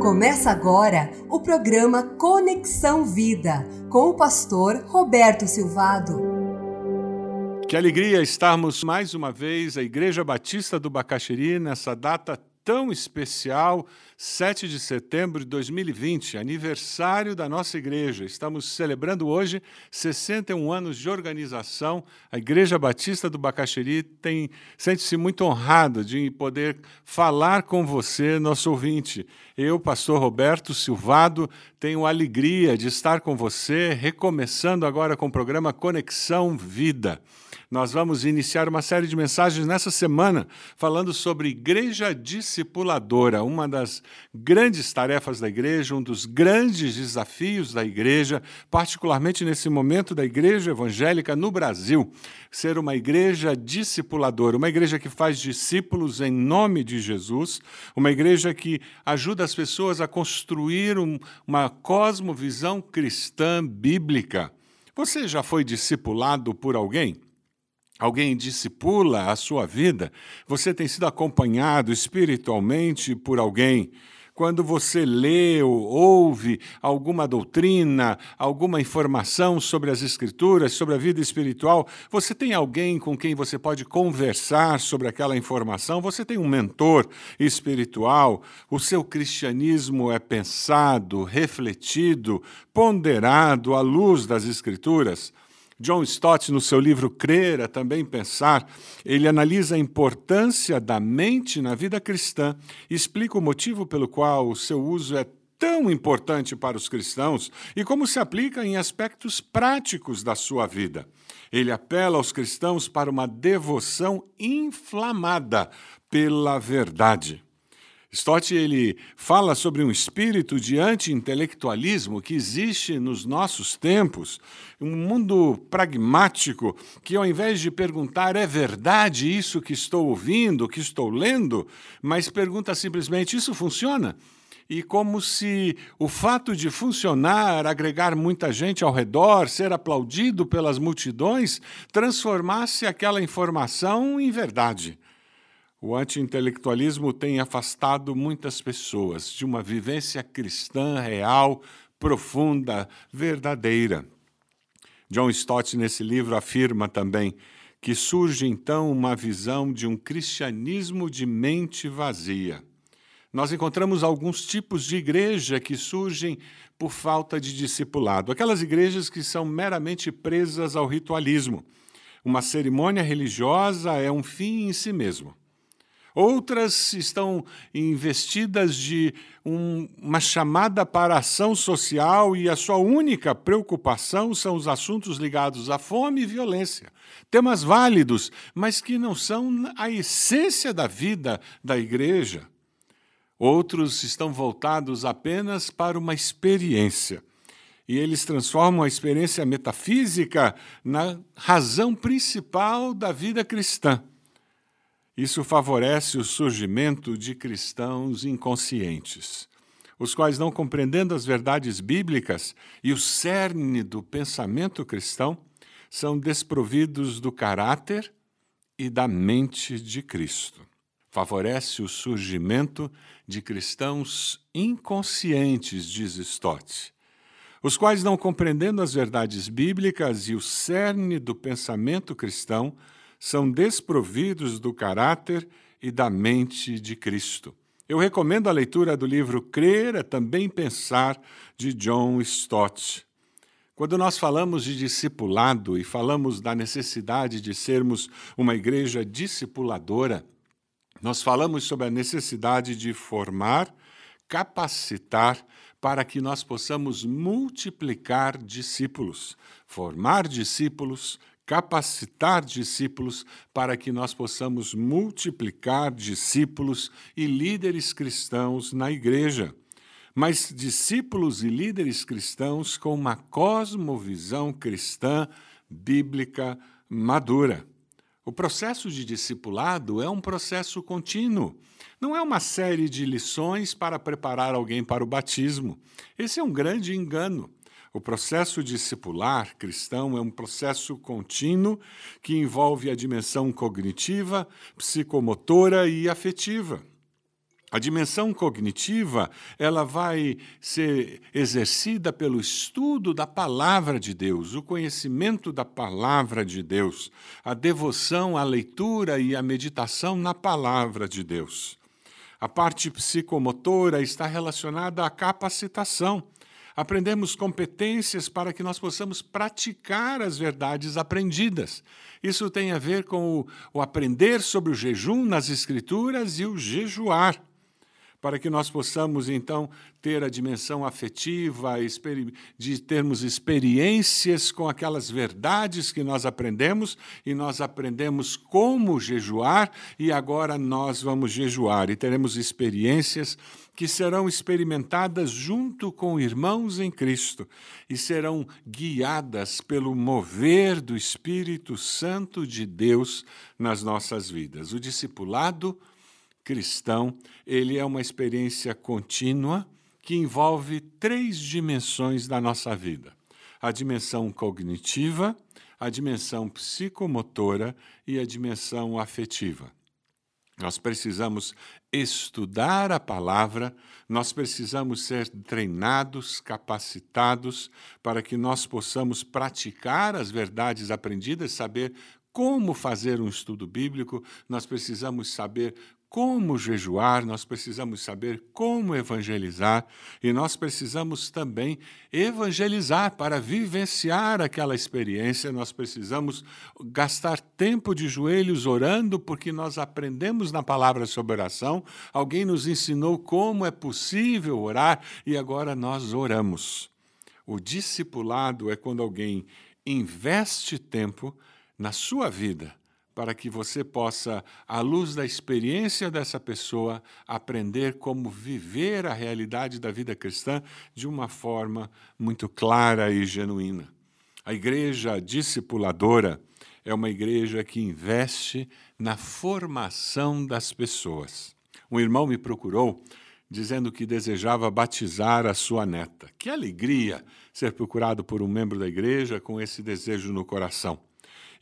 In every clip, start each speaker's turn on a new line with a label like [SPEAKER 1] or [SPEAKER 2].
[SPEAKER 1] Começa agora o programa Conexão Vida com o pastor Roberto Silvado.
[SPEAKER 2] Que alegria estarmos mais uma vez a Igreja Batista do Bacaxiri nessa data tão especial, 7 de setembro de 2020, aniversário da nossa igreja. Estamos celebrando hoje 61 anos de organização. A Igreja Batista do Bacaxiri tem sente-se muito honrado de poder falar com você, nosso ouvinte. Eu, pastor Roberto Silvado, tenho alegria de estar com você, recomeçando agora com o programa Conexão Vida. Nós vamos iniciar uma série de mensagens nessa semana falando sobre igreja discipuladora, uma das grandes tarefas da igreja, um dos grandes desafios da igreja, particularmente nesse momento da igreja evangélica no Brasil, ser uma igreja discipuladora, uma igreja que faz discípulos em nome de Jesus, uma igreja que ajuda as pessoas a construir um, uma cosmovisão cristã bíblica. Você já foi discipulado por alguém? Alguém discipula a sua vida, você tem sido acompanhado espiritualmente por alguém. Quando você lê ou ouve alguma doutrina, alguma informação sobre as Escrituras, sobre a vida espiritual, você tem alguém com quem você pode conversar sobre aquela informação, você tem um mentor espiritual, o seu cristianismo é pensado, refletido, ponderado à luz das Escrituras. John Stott, no seu livro Crer é também pensar, ele analisa a importância da mente na vida cristã e explica o motivo pelo qual o seu uso é tão importante para os cristãos e como se aplica em aspectos práticos da sua vida. Ele apela aos cristãos para uma devoção inflamada pela verdade. Stott ele fala sobre um espírito de anti-intelectualismo que existe nos nossos tempos, um mundo pragmático que, ao invés de perguntar é verdade isso que estou ouvindo, que estou lendo, mas pergunta simplesmente isso funciona? E como se o fato de funcionar, agregar muita gente ao redor, ser aplaudido pelas multidões, transformasse aquela informação em verdade. O anti-intelectualismo tem afastado muitas pessoas de uma vivência cristã real, profunda, verdadeira. John Stott, nesse livro, afirma também que surge então uma visão de um cristianismo de mente vazia. Nós encontramos alguns tipos de igreja que surgem por falta de discipulado, aquelas igrejas que são meramente presas ao ritualismo. Uma cerimônia religiosa é um fim em si mesmo. Outras estão investidas de um, uma chamada para ação social e a sua única preocupação são os assuntos ligados à fome e violência. Temas válidos, mas que não são a essência da vida da igreja. Outros estão voltados apenas para uma experiência. E eles transformam a experiência metafísica na razão principal da vida cristã. Isso favorece o surgimento de cristãos inconscientes, os quais, não compreendendo as verdades bíblicas e o cerne do pensamento cristão, são desprovidos do caráter e da mente de Cristo. Favorece o surgimento de cristãos inconscientes, diz Stott, os quais, não compreendendo as verdades bíblicas e o cerne do pensamento cristão, são desprovidos do caráter e da mente de Cristo. Eu recomendo a leitura do livro Crer é também pensar, de John Stott. Quando nós falamos de discipulado e falamos da necessidade de sermos uma igreja discipuladora, nós falamos sobre a necessidade de formar, capacitar para que nós possamos multiplicar discípulos, formar discípulos, capacitar discípulos para que nós possamos multiplicar discípulos e líderes cristãos na igreja. Mas discípulos e líderes cristãos com uma cosmovisão cristã bíblica madura. O processo de discipulado é um processo contínuo. Não é uma série de lições para preparar alguém para o batismo. Esse é um grande engano. O processo discipular cristão é um processo contínuo que envolve a dimensão cognitiva, psicomotora e afetiva. A dimensão cognitiva, ela vai ser exercida pelo estudo da palavra de Deus, o conhecimento da palavra de Deus, a devoção à leitura e à meditação na palavra de Deus. A parte psicomotora está relacionada à capacitação. Aprendemos competências para que nós possamos praticar as verdades aprendidas. Isso tem a ver com o, o aprender sobre o jejum nas Escrituras e o jejuar para que nós possamos então ter a dimensão afetiva, de termos experiências com aquelas verdades que nós aprendemos e nós aprendemos como jejuar e agora nós vamos jejuar e teremos experiências que serão experimentadas junto com irmãos em Cristo e serão guiadas pelo mover do Espírito Santo de Deus nas nossas vidas. O discipulado cristão, ele é uma experiência contínua que envolve três dimensões da nossa vida: a dimensão cognitiva, a dimensão psicomotora e a dimensão afetiva. Nós precisamos estudar a palavra, nós precisamos ser treinados, capacitados para que nós possamos praticar as verdades aprendidas, saber como fazer um estudo bíblico, nós precisamos saber como jejuar, nós precisamos saber como evangelizar e nós precisamos também evangelizar para vivenciar aquela experiência. Nós precisamos gastar tempo de joelhos orando, porque nós aprendemos na palavra sobre oração. Alguém nos ensinou como é possível orar e agora nós oramos. O discipulado é quando alguém investe tempo na sua vida para que você possa, à luz da experiência dessa pessoa, aprender como viver a realidade da vida cristã de uma forma muito clara e genuína. A igreja discipuladora é uma igreja que investe na formação das pessoas. Um irmão me procurou dizendo que desejava batizar a sua neta. Que alegria ser procurado por um membro da igreja com esse desejo no coração.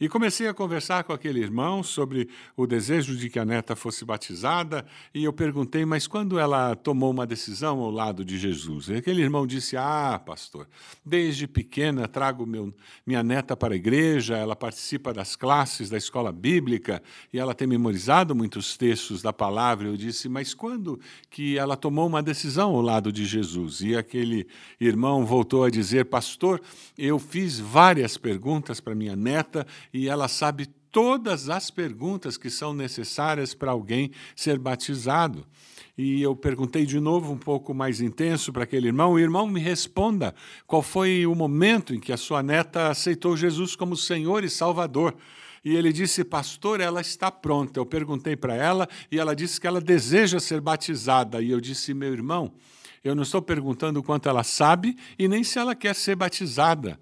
[SPEAKER 2] E comecei a conversar com aquele irmão sobre o desejo de que a neta fosse batizada, e eu perguntei, mas quando ela tomou uma decisão ao lado de Jesus? E aquele irmão disse: Ah, pastor, desde pequena trago meu, minha neta para a igreja, ela participa das classes da escola bíblica e ela tem memorizado muitos textos da palavra. Eu disse: Mas quando que ela tomou uma decisão ao lado de Jesus? E aquele irmão voltou a dizer: Pastor, eu fiz várias perguntas para minha neta e ela sabe todas as perguntas que são necessárias para alguém ser batizado. E eu perguntei de novo, um pouco mais intenso, para aquele irmão: o irmão me responda qual foi o momento em que a sua neta aceitou Jesus como Senhor e Salvador. E ele disse, pastor, ela está pronta. Eu perguntei para ela e ela disse que ela deseja ser batizada. E eu disse, meu irmão, eu não estou perguntando quanto ela sabe e nem se ela quer ser batizada.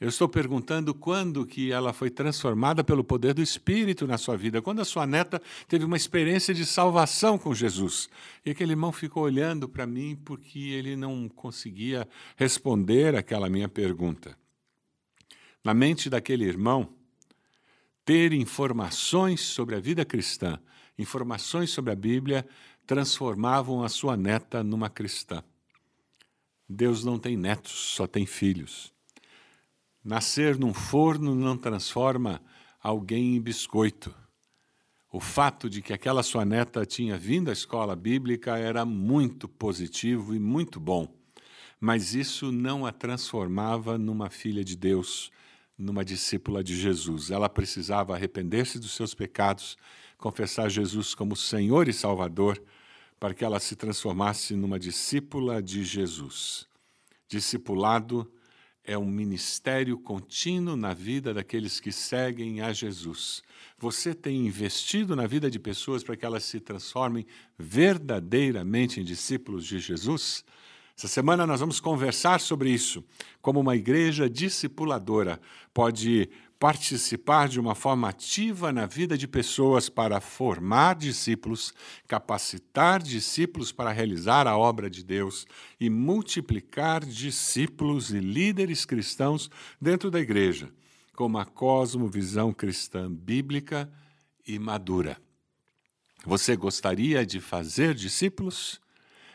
[SPEAKER 2] Eu estou perguntando quando que ela foi transformada pelo poder do Espírito na sua vida, quando a sua neta teve uma experiência de salvação com Jesus. E aquele irmão ficou olhando para mim porque ele não conseguia responder aquela minha pergunta. Na mente daquele irmão, ter informações sobre a vida cristã, informações sobre a Bíblia, transformavam a sua neta numa cristã. Deus não tem netos, só tem filhos. Nascer num forno não transforma alguém em biscoito. O fato de que aquela sua neta tinha vindo à escola bíblica era muito positivo e muito bom, mas isso não a transformava numa filha de Deus, numa discípula de Jesus. Ela precisava arrepender-se dos seus pecados, confessar Jesus como Senhor e Salvador, para que ela se transformasse numa discípula de Jesus. Discipulado é um ministério contínuo na vida daqueles que seguem a Jesus. Você tem investido na vida de pessoas para que elas se transformem verdadeiramente em discípulos de Jesus? Essa semana nós vamos conversar sobre isso, como uma igreja discipuladora pode participar de uma forma ativa na vida de pessoas para formar discípulos, capacitar discípulos para realizar a obra de Deus e multiplicar discípulos e líderes cristãos dentro da igreja, com uma cosmovisão cristã bíblica e madura. Você gostaria de fazer discípulos?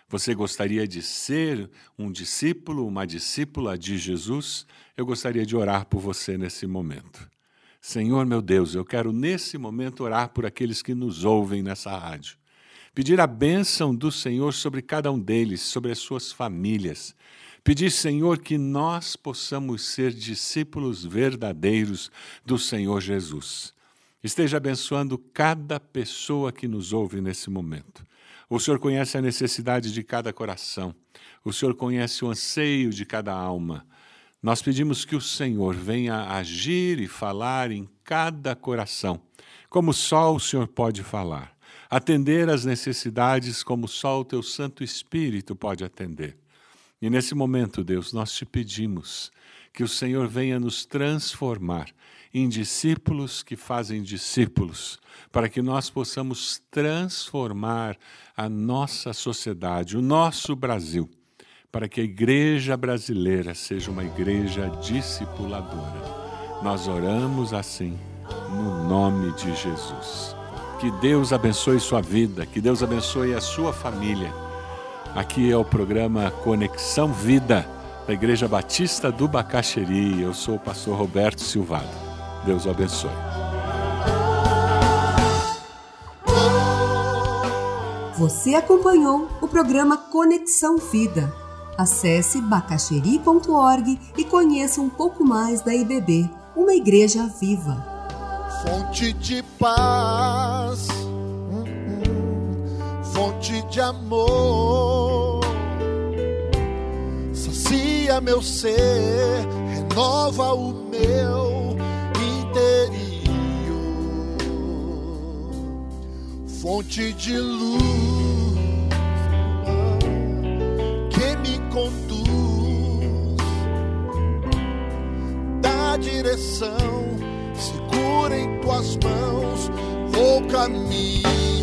[SPEAKER 2] Você gostaria de ser um discípulo, uma discípula de Jesus? Eu gostaria de orar por você nesse momento. Senhor meu Deus, eu quero nesse momento orar por aqueles que nos ouvem nessa rádio. Pedir a bênção do Senhor sobre cada um deles, sobre as suas famílias. Pedir, Senhor, que nós possamos ser discípulos verdadeiros do Senhor Jesus. Esteja abençoando cada pessoa que nos ouve nesse momento. O Senhor conhece a necessidade de cada coração. O Senhor conhece o anseio de cada alma. Nós pedimos que o Senhor venha agir e falar em cada coração, como só o Senhor pode falar. Atender às necessidades como só o teu Santo Espírito pode atender. E nesse momento, Deus, nós te pedimos que o Senhor venha nos transformar em discípulos que fazem discípulos, para que nós possamos transformar a nossa sociedade, o nosso Brasil, para que a igreja brasileira seja uma igreja discipuladora. Nós oramos assim, no nome de Jesus. Que Deus abençoe sua vida, que Deus abençoe a sua família. Aqui é o programa Conexão Vida, da Igreja Batista do Bacaxeri. Eu sou o pastor Roberto Silvado. Deus o abençoe.
[SPEAKER 1] Você acompanhou o programa Conexão Vida. Acesse bacacheri.org e conheça um pouco mais da IBB, uma igreja viva.
[SPEAKER 3] Fonte de paz, fonte de amor, sacia meu ser, renova o meu fonte de luz que me conduz, dá direção, segura em tuas mãos, vou caminhar.